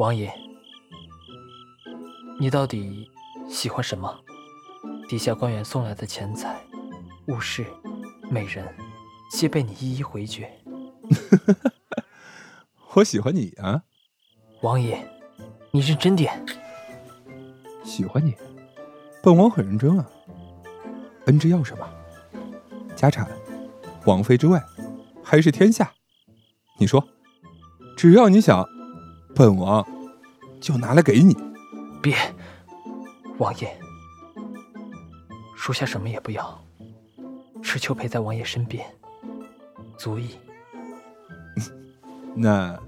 王爷，你到底喜欢什么？底下官员送来的钱财、物事、美人，皆被你一一回绝。我喜欢你啊，王爷，你认真点。喜欢你，本王很认真啊。恩之要什么？家产、王妃之位，还是天下？你说，只要你想，本王就拿来给你。别，王爷，属下什么也不要，只求陪在王爷身边，足矣。那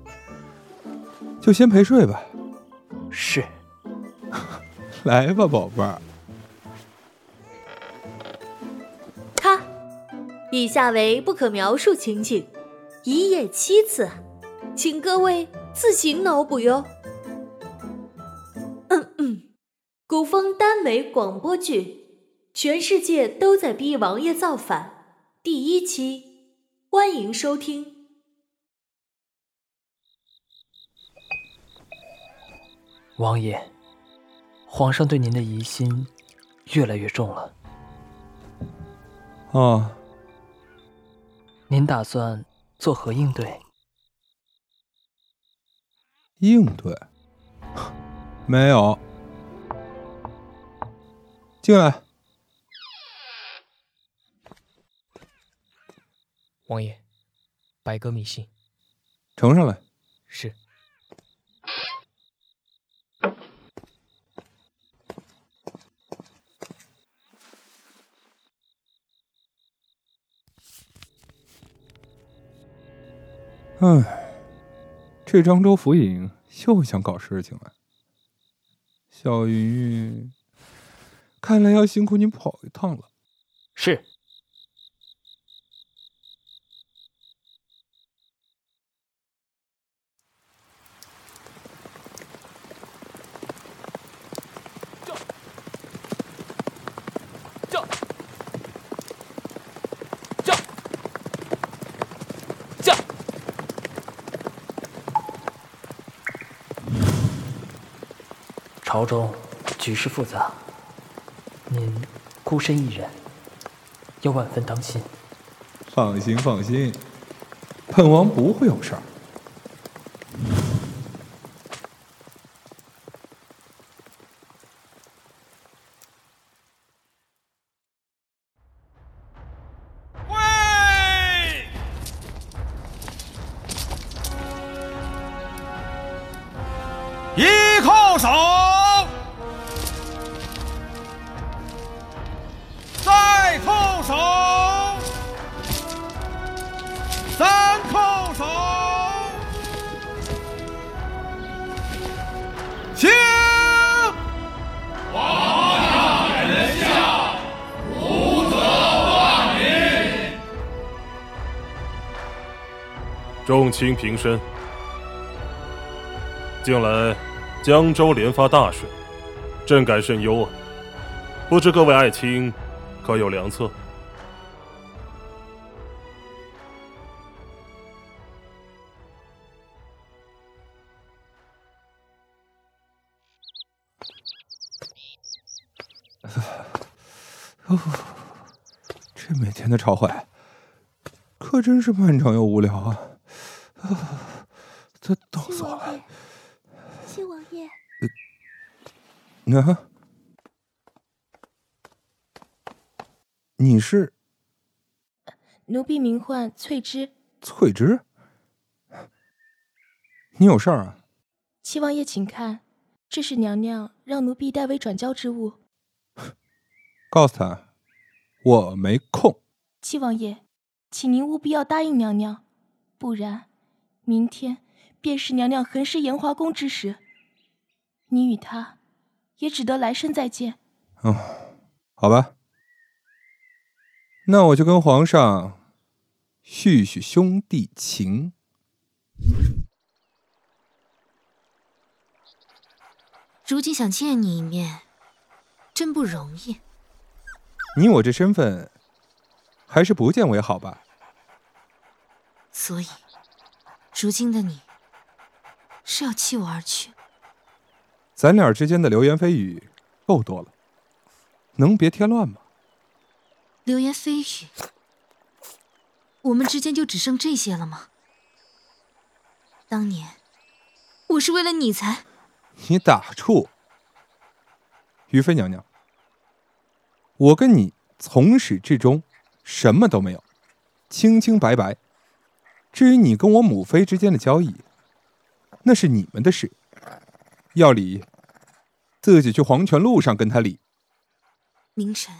就先陪睡吧。是。来吧，宝贝儿。他，以下为不可描述情景，一夜七次，请各位自行脑补哟。嗯嗯，古风耽美广播剧《全世界都在逼王爷造反》第一期，欢迎收听。王爷。皇上对您的疑心越来越重了。哦，您打算作何应对？应对？没有。进来。王爷，白鸽密信。呈上来。是。唉，这漳州府尹又想搞事情了。小云云，看来要辛苦你跑一趟了。是。朝中局势复杂，您孤身一人，要万分当心。放心，放心，本王不会有事儿。卿平身。近来江州连发大水，朕感甚忧啊！不知各位爱卿可有良策？这每天的朝会，可真是漫长又无聊！啊！这冻死我了！七王爷，那 你是？奴婢名唤翠芝。翠芝，你有事儿啊？七王爷，请看，这是娘娘让奴婢代为转交之物。告诉他，我没空。七王爷，请您务必要答应娘娘，不然。明天便是娘娘横尸延华宫之时，你与他也只得来生再见。哦，好吧，那我就跟皇上叙叙兄弟情。如今想见你一面，真不容易。你我这身份，还是不见为好吧。所以。如今的你，是要弃我而去？咱俩之间的流言蜚语够多了，能别添乱吗？流言蜚语，我们之间就只剩这些了吗？当年我是为了你才……你打住，于妃娘娘，我跟你从始至终什么都没有，清清白白。至于你跟我母妃之间的交易，那是你们的事，要理，自己去黄泉路上跟他理。明晨，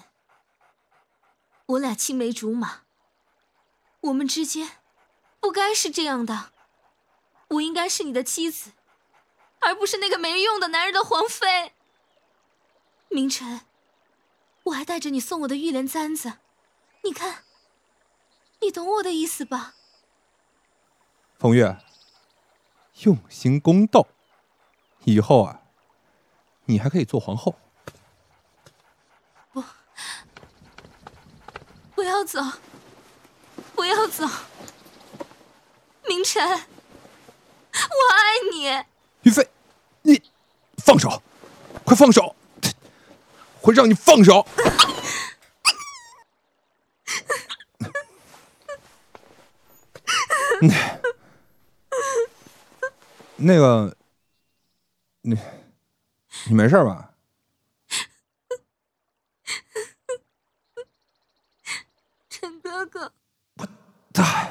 我俩青梅竹马，我们之间不该是这样的。我应该是你的妻子，而不是那个没用的男人的皇妃。明晨，我还带着你送我的玉莲簪子，你看，你懂我的意思吧？冯月，用心宫斗，以后啊，你还可以做皇后。不，不要走，不要走，明晨，我爱你。于飞，你放手，快放手！会让你放手。那。那个，你你没事吧？陈哥哥，我大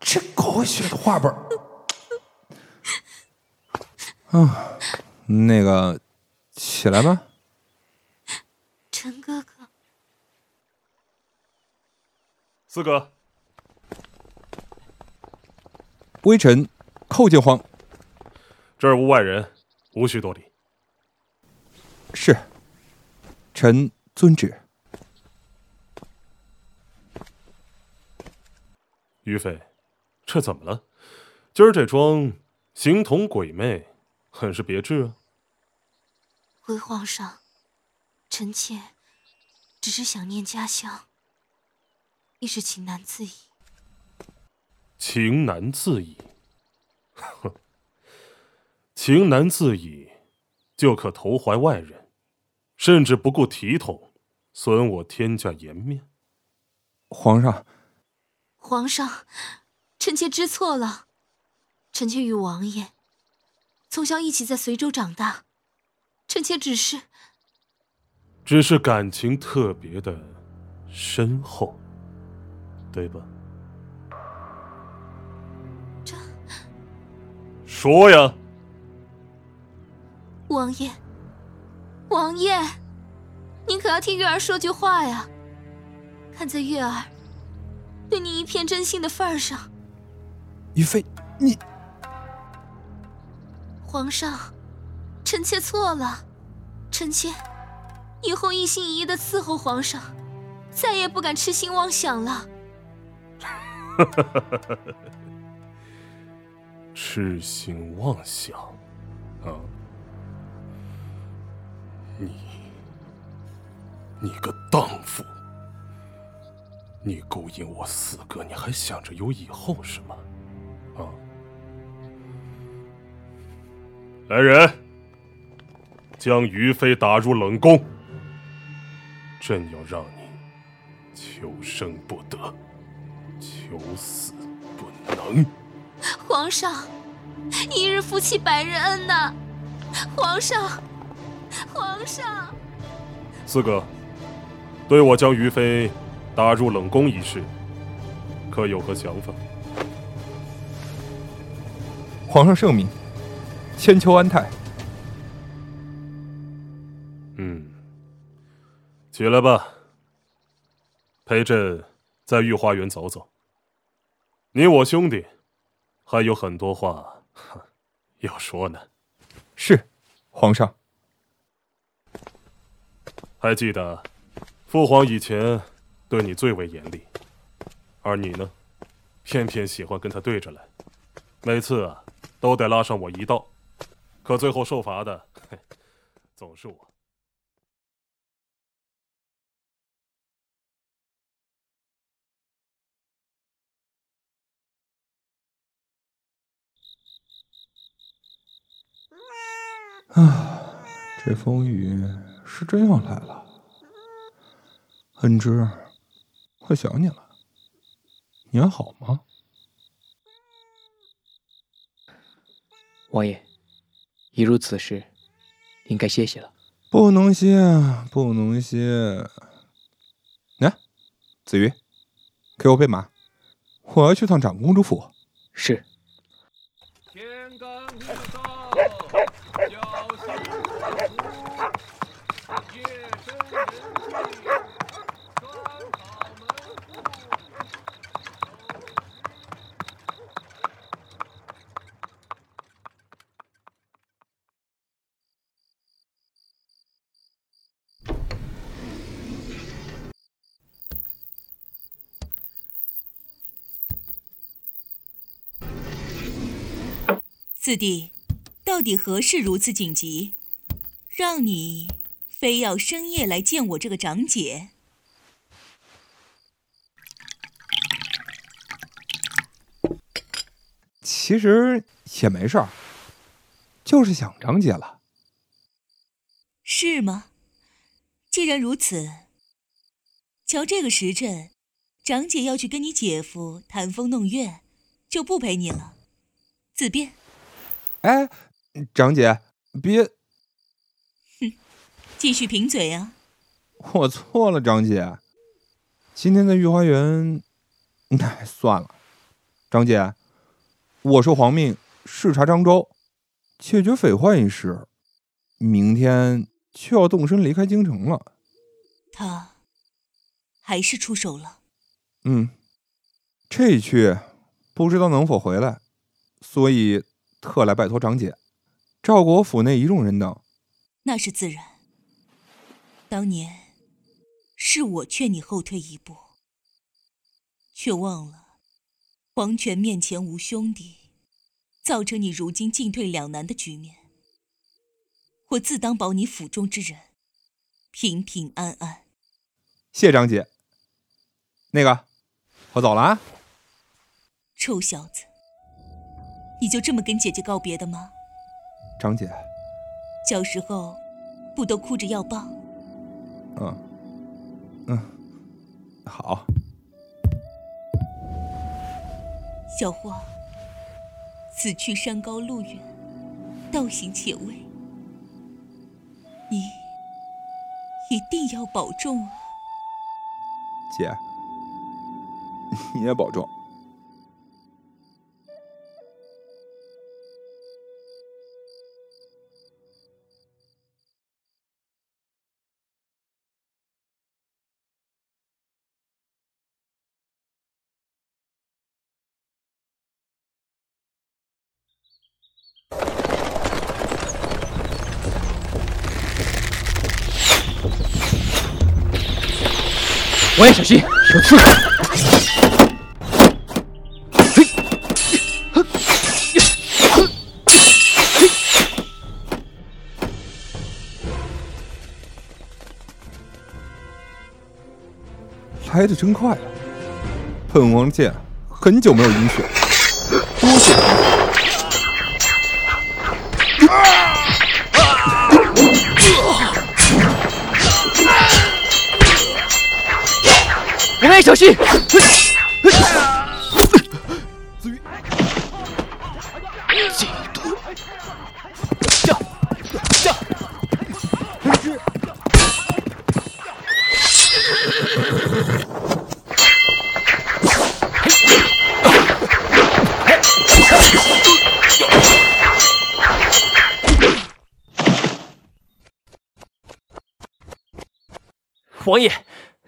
这狗血的画本啊，那个，起来吧。陈哥哥，四哥，微臣叩见皇。这儿无外人，无需多礼。是，臣遵旨。于妃，这怎么了？今儿这妆形同鬼魅，很是别致啊。回皇上，臣妾只是想念家乡，一时情难自已。情难自已，哼。情难自已，就可投怀外人，甚至不顾体统，损我天下颜面。皇上，皇上，臣妾知错了。臣妾与王爷从小一起在随州长大，臣妾只是，只是感情特别的深厚，对吧？这，说呀。王爷，王爷，您可要替月儿说句话呀！看在月儿对你一片真心的份上，于妃，你，皇上，臣妾错了，臣妾以后一心一意的伺候皇上，再也不敢痴心妄想了。痴心妄想，啊！你，你个荡妇！你勾引我四哥，你还想着有以后是吗？啊！来人，将于妃打入冷宫。朕要让你求生不得，求死不能。皇上，一日夫妻百日恩呐！皇上。皇上，四哥，对我将于妃打入冷宫一事，可有何想法？皇上圣明，千秋安泰。嗯，起来吧，陪朕在御花园走走。你我兄弟，还有很多话要说呢。是，皇上。还记得，父皇以前对你最为严厉，而你呢，偏偏喜欢跟他对着来，每次啊都得拉上我一道，可最后受罚的总是我。啊，这风雨是真要来了。恩芝，我想你了，你还好吗？王爷，已如此时，应该歇息了。不能歇，不能歇。来，子瑜，给我备马，我要去趟长公主府。是。四弟，到底何事如此紧急，让你非要深夜来见我这个长姐？其实也没事儿，就是想长姐了。是吗？既然如此，瞧这个时辰，长姐要去跟你姐夫谈风弄月，就不陪你了，自便。哎，长姐，别！哼，继续贫嘴啊！我错了，长姐。今天在御花园，哎，算了。长姐，我受皇命视察漳州，解决匪患一事，明天就要动身离开京城了。他还是出手了。嗯，这一去不知道能否回来，所以。特来拜托长姐，照顾我府内一众人等。那是自然。当年是我劝你后退一步，却忘了皇权面前无兄弟，造成你如今进退两难的局面。我自当保你府中之人平平安安。谢长姐。那个，我走了啊。臭小子。你就这么跟姐姐告别的吗？张姐，小时候不都哭着要抱？嗯，嗯，好。小花，此去山高路远，道行且微，你一定要保重啊！姐，你也保重。王爷小心，有刺！来的真快啊！本王剑很久没有饮血，多谢。小心！子瑜，进度，下下，王爷，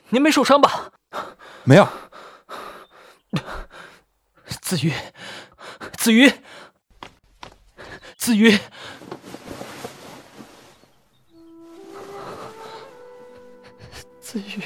您没受伤吧？没有，子瑜，子瑜，子瑜，子瑜，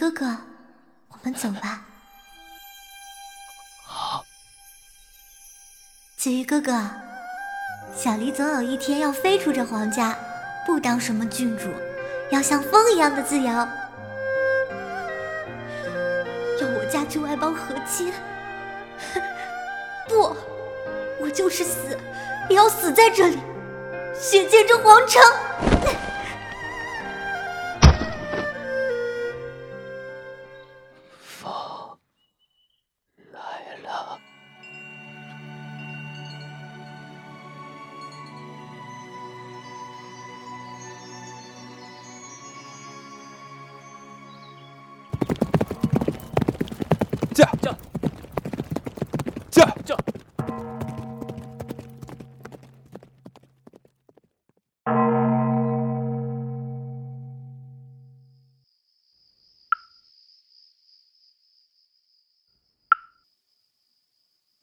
哥哥，我们走吧。好。子瑜哥哥，小离总有一天要飞出这皇家，不当什么郡主，要像风一样的自由。要我嫁去外邦和亲？不，我就是死，也要死在这里，血溅这皇城。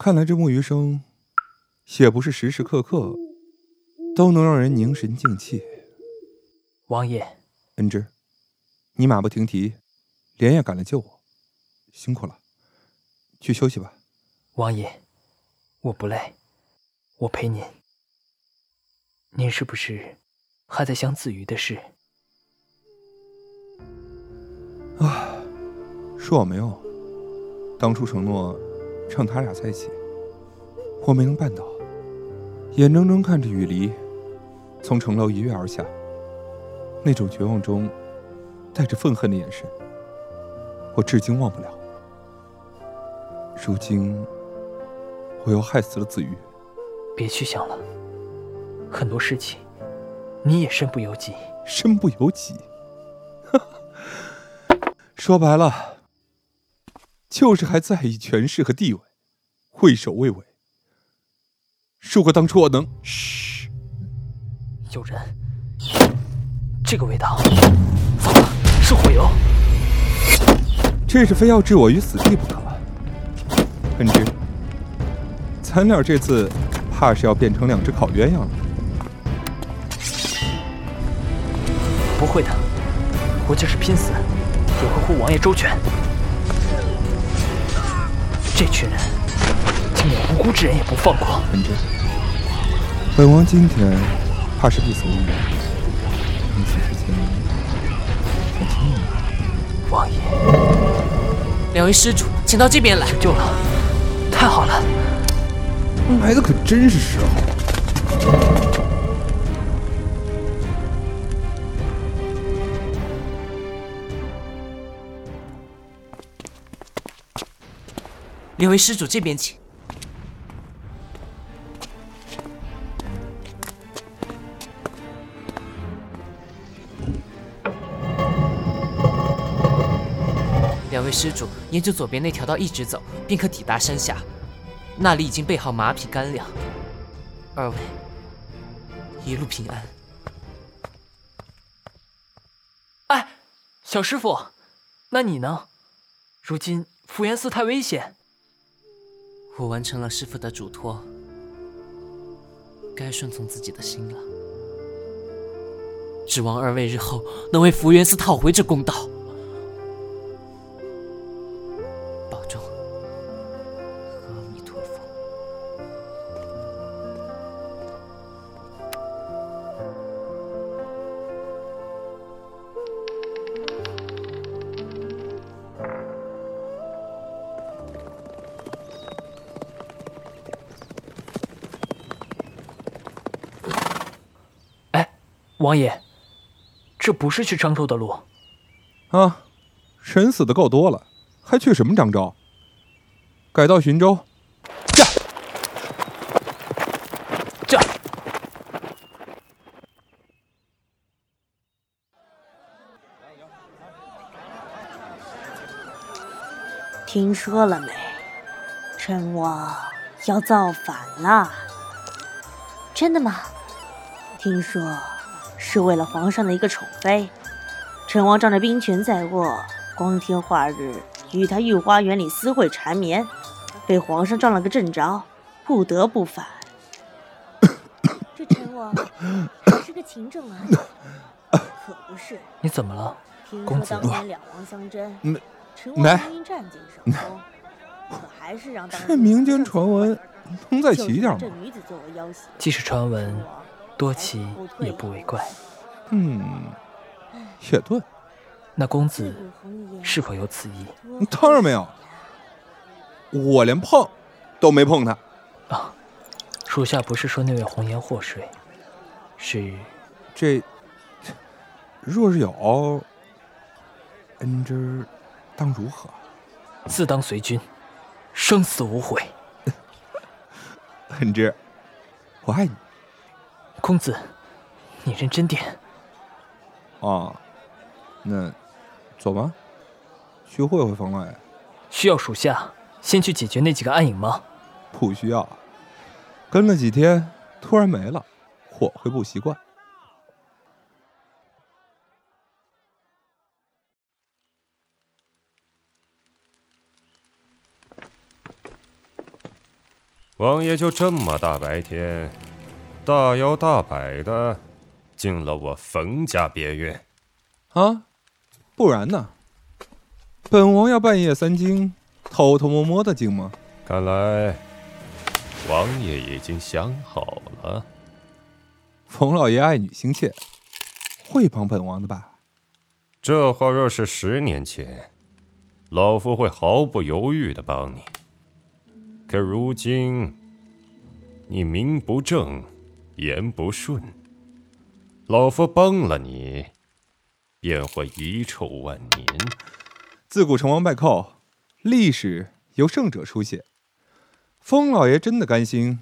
看来这木鱼声，也不是时时刻刻都能让人凝神静气。王爷，恩芝，你马不停蹄，连夜赶来救我，辛苦了，去休息吧。王爷，我不累，我陪您。您是不是还在想子瑜的事？啊，说我没有，当初承诺让他俩在一起，我没能办到，眼睁睁看着雨离从城楼一跃而下，那种绝望中带着愤恨的眼神，我至今忘不了。如今，我又害死了子瑜，别去想了，很多事情你也身不由己。身不由己。说白了，就是还在意权势和地位，畏首畏尾。如果当初我能……嘘，有人，这个味道，糟了，是火油。这是非要置我于死地不可。恩之，咱俩这次怕是要变成两只烤鸳鸯了。不会的，我就是拼死也会护王爷周全。这群人竟连无辜之人也不放过。本王今天怕是必死无疑。临死之前，想请你。王爷，两位施主，请到这边来。救了，太好了，来的可真是时候。两位施主这边请。施主，沿着左边那条道一直走，便可抵达山下。那里已经备好马匹干粮。二位，一路平安。哎，小师傅，那你呢？如今福源寺太危险。我完成了师傅的嘱托，该顺从自己的心了。指望二位日后能为福源寺讨回这公道。王爷，这不是去漳州的路。啊，人死的够多了，还去什么漳州？改道寻州。驾！驾！听说了没？陈王要造反了。真的吗？听说是为了皇上的一个宠妃。陈王仗着兵权在握，光天化日与他御花园里私会缠绵，被皇上撞了个正着，不得不反。这陈王还是个勤政啊，可不是？你怎么了，听公子说？当年两王相争，陈王明明占尽上风，可还是让当这民间传闻能再就是齐点吗？拿这女子作为要挟。即使传闻多奇也不为怪。嗯，也对，那公子是否有此意？当然没有，我连碰都没碰他。啊，属下不是说那位红颜祸水，是这若是有，恩之当如何？自当随君，生死无悔。恩之，我爱你公子，你认真点。啊。那走吧，去会会冯老爷。需要属下先去解决那几个暗影吗？不需要，跟了几天，突然没了，我会不习惯。王爷就这么大白天，大摇大摆的进了我冯家别院。啊，不然呢？本王要半夜三更偷偷摸摸的进吗？看来王爷已经想好了。冯老爷爱女心切，会帮本王的吧？这话若是十年前，老夫会毫不犹豫的帮你。可如今，你名不正，言不顺，老夫帮了你，便会遗臭万年。自古成王败寇，历史由胜者书写。风老爷真的甘心？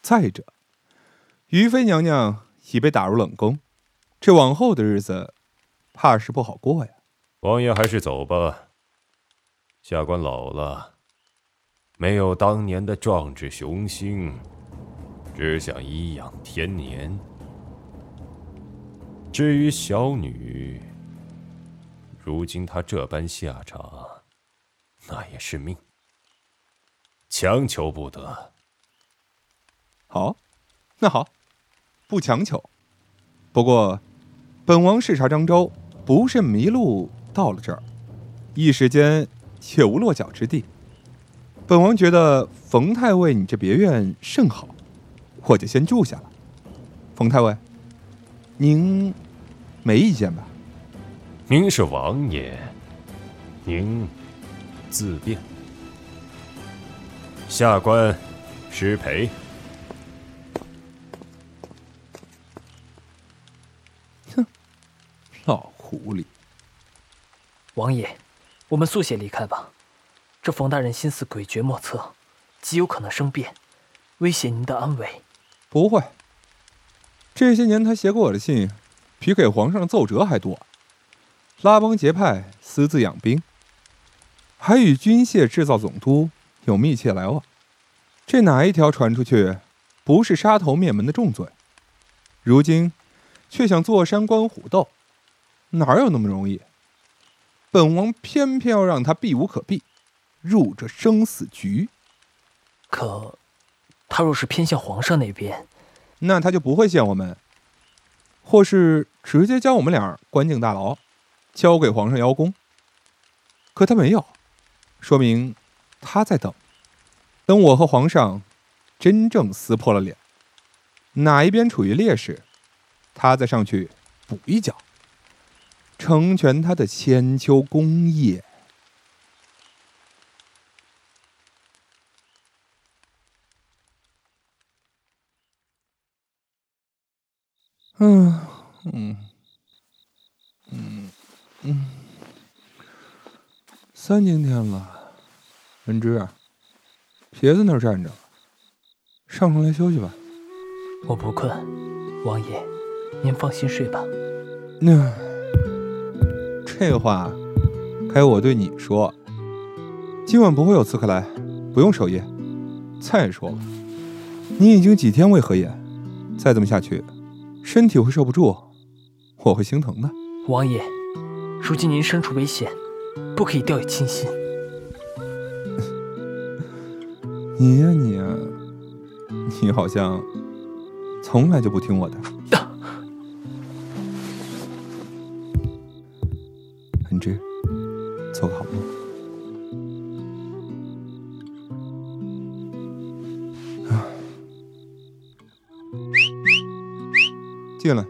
再者，于妃娘娘已被打入冷宫，这往后的日子，怕是不好过呀。王爷还是走吧。下官老了，没有当年的壮志雄心，只想颐养天年。至于小女，如今她这般下场，那也是命，强求不得。好，那好，不强求。不过，本王视察漳州，不慎迷路到了这儿，一时间也无落脚之地。本王觉得冯太尉你这别院甚好，我就先住下了。冯太尉，您没意见吧？您是王爷，您自便。下官失陪。哼老狐狸，王爷，我们速些离开吧。这冯大人心思诡谲莫测，极有可能生变，威胁您的安危。不会。这些年他写给我的信，比给皇上奏折还多。拉帮结派，私自养兵，还与军械制造总督有密切来往。这哪一条传出去，不是杀头灭门的重罪？如今却想坐山观虎斗，哪有那么容易？本王偏偏要让他避无可避，入这生死局。可，他若是偏向皇上那边，那他就不会见我们，或是直接将我们俩关进大牢，交给皇上邀功。可他没有，说明他在等，等我和皇上真正撕破了脸，哪一边处于劣势，他再上去补一脚，成全他的千秋功业。嗯嗯嗯嗯，三更天了，文芝，别在那儿站着了，上床来休息吧。我不困，王爷，您放心睡吧。那这话该我对你说。今晚不会有刺客来，不用守夜。再说了，你已经几天未合眼，再这么下去，身体会受不住，我会心疼的。王爷，如今您身处危险，不可以掉以轻心。你呀你呀，你好像从来就不听我的。恩芝，做个好梦。啊，进来。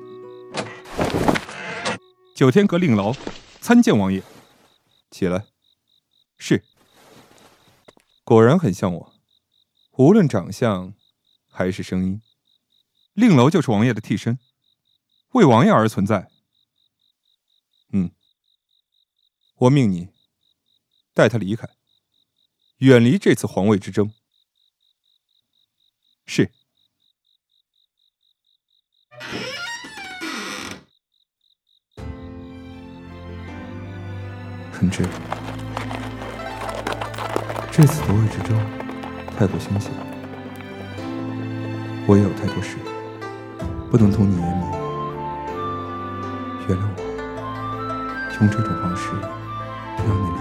九天阁令楼参见王爷。起来。是。果然很像我，无论长相还是声音。令楼就是王爷的替身，为王爷而存在。嗯。我命你带他离开，远离这次皇位之争。是。很值。这次的位之争太过凶险，我也有太多事，不能同你言明。原谅我，用这种方式让你离